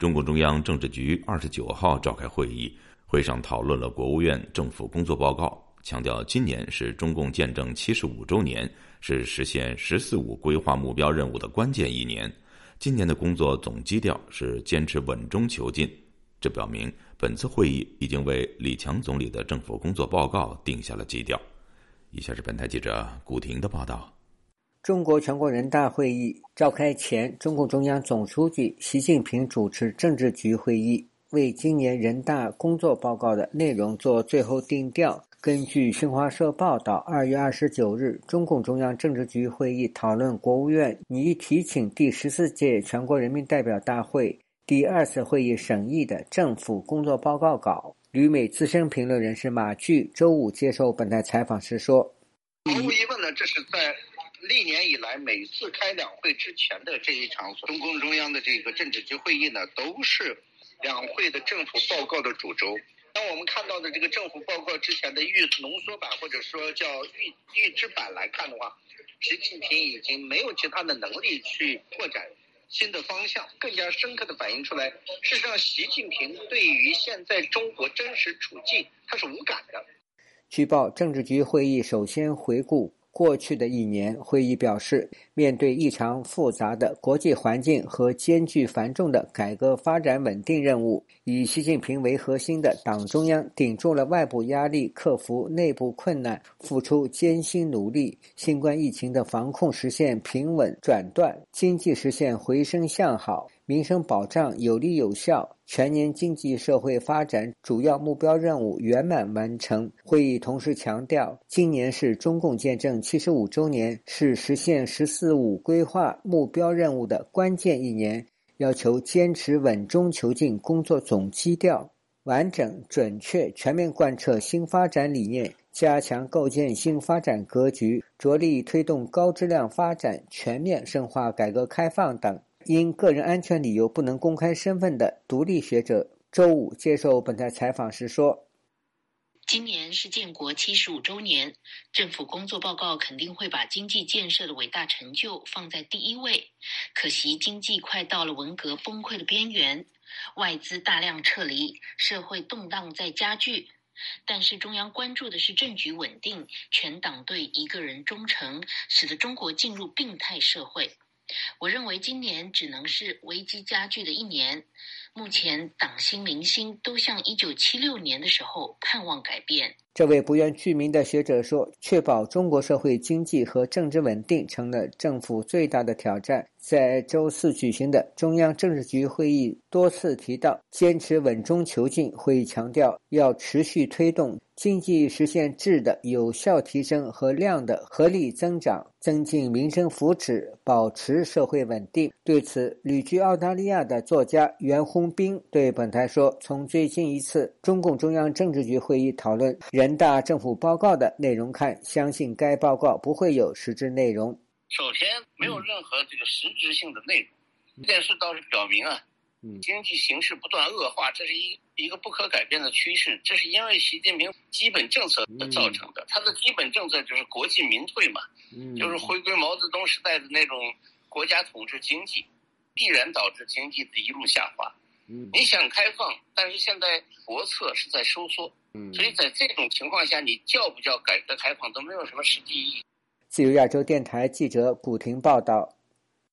中共中央政治局二十九号召开会议，会上讨论了国务院政府工作报告，强调今年是中共建政七十五周年，是实现“十四五”规划目标任务的关键一年。今年的工作总基调是坚持稳中求进，这表明本次会议已经为李强总理的政府工作报告定下了基调。以下是本台记者古婷的报道。中国全国人大会议召开前，中共中央总书记习近平主持政治局会议，为今年人大工作报告的内容做最后定调。根据新华社报道，二月二十九日，中共中央政治局会议讨论国务院拟提请第十四届全国人民代表大会第二次会议审议的政府工作报告稿。旅美资深评论人士马骏周五接受本台采访时说：“毫无疑问呢，这是在。”历年以来，每次开两会之前的这一场中共中央的这个政治局会议呢，都是两会的政府报告的主轴。当我们看到的这个政府报告之前的预浓缩版，或者说叫预预制版来看的话，习近平已经没有其他的能力去拓展新的方向，更加深刻的反映出来，事实上，习近平对于现在中国真实处境，他是无感的。据报，政治局会议首先回顾。过去的一年，会议表示，面对异常复杂的国际环境和艰巨繁重的改革发展稳定任务，以习近平为核心的党中央顶住了外部压力，克服内部困难，付出艰辛努力，新冠疫情的防控实现平稳转段，经济实现回升向好。民生保障有力有效，全年经济社会发展主要目标任务圆满完成。会议同时强调，今年是中共建政七十五周年，是实现“十四五”规划目标任务的关键一年，要求坚持稳中求进工作总基调，完整、准确、全面贯彻新发展理念，加强构建新发展格局，着力推动高质量发展，全面深化改革开放等。因个人安全理由不能公开身份的独立学者周五接受本台采访时说：“今年是建国七十五周年，政府工作报告肯定会把经济建设的伟大成就放在第一位。可惜经济快到了文革崩溃的边缘，外资大量撤离，社会动荡在加剧。但是中央关注的是政局稳定，全党对一个人忠诚，使得中国进入病态社会。”我认为今年只能是危机加剧的一年。目前党心民心都像一九七六年的时候盼望改变。这位不愿具名的学者说：“确保中国社会经济和政治稳定成了政府最大的挑战。”在周四举行的中央政治局会议多次提到坚持稳中求进。会议强调要持续推动经济实现质的有效提升和量的合理增长，增进民生福祉，保持社会稳定。对此，旅居澳大利亚的作家袁宏斌对本台说：“从最近一次中共中央政治局会议讨论人大政府报告的内容看，相信该报告不会有实质内容。”首先，没有任何这个实质性的内容。这件事倒是表明啊，经济形势不断恶化，这是一一个不可改变的趋势。这是因为习近平基本政策造成的。他的基本政策就是国进民退嘛，就是回归毛泽东时代的那种国家统治经济，必然导致经济的一路下滑。你想开放，但是现在国策是在收缩，所以在这种情况下，你叫不叫改革开放都没有什么实际意义。自由亚洲电台记者古婷报道。